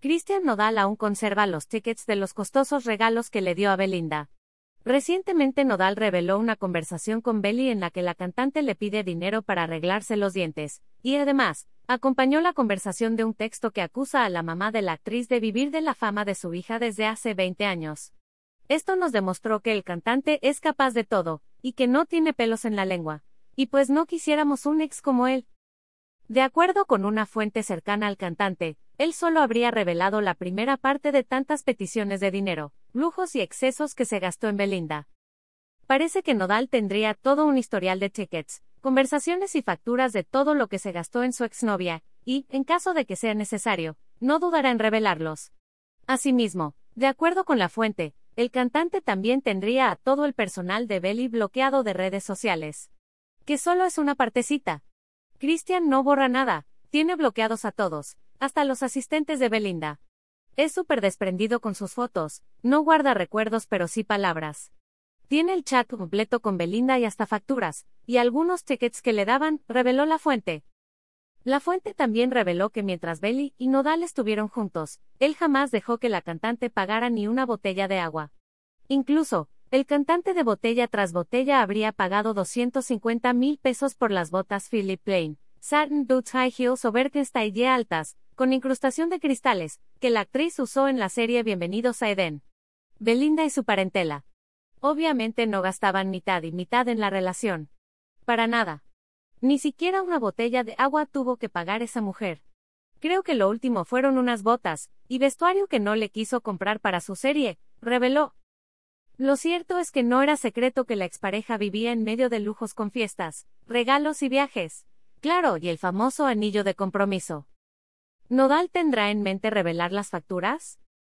Christian Nodal aún conserva los tickets de los costosos regalos que le dio a Belinda. Recientemente Nodal reveló una conversación con Belly en la que la cantante le pide dinero para arreglarse los dientes, y además, acompañó la conversación de un texto que acusa a la mamá de la actriz de vivir de la fama de su hija desde hace 20 años. Esto nos demostró que el cantante es capaz de todo, y que no tiene pelos en la lengua. Y pues no quisiéramos un ex como él. De acuerdo con una fuente cercana al cantante, él solo habría revelado la primera parte de tantas peticiones de dinero, lujos y excesos que se gastó en Belinda. Parece que Nodal tendría todo un historial de tickets, conversaciones y facturas de todo lo que se gastó en su exnovia, y, en caso de que sea necesario, no dudará en revelarlos. Asimismo, de acuerdo con la fuente, el cantante también tendría a todo el personal de Belly bloqueado de redes sociales. Que solo es una partecita. Christian no borra nada, tiene bloqueados a todos, hasta los asistentes de Belinda. Es súper desprendido con sus fotos, no guarda recuerdos pero sí palabras. Tiene el chat completo con Belinda y hasta facturas, y algunos tickets que le daban, reveló la fuente. La fuente también reveló que mientras Belly y Nodal estuvieron juntos, él jamás dejó que la cantante pagara ni una botella de agua. Incluso, el cantante de botella tras botella habría pagado 250 mil pesos por las botas Philip Plain, Satin Boots High Heels o Birkenstein altas, con incrustación de cristales, que la actriz usó en la serie Bienvenidos a Eden. Belinda y su parentela. Obviamente no gastaban mitad y mitad en la relación. Para nada. Ni siquiera una botella de agua tuvo que pagar esa mujer. Creo que lo último fueron unas botas, y vestuario que no le quiso comprar para su serie, reveló. Lo cierto es que no era secreto que la expareja vivía en medio de lujos con fiestas, regalos y viajes. Claro, y el famoso anillo de compromiso. ¿Nodal tendrá en mente revelar las facturas?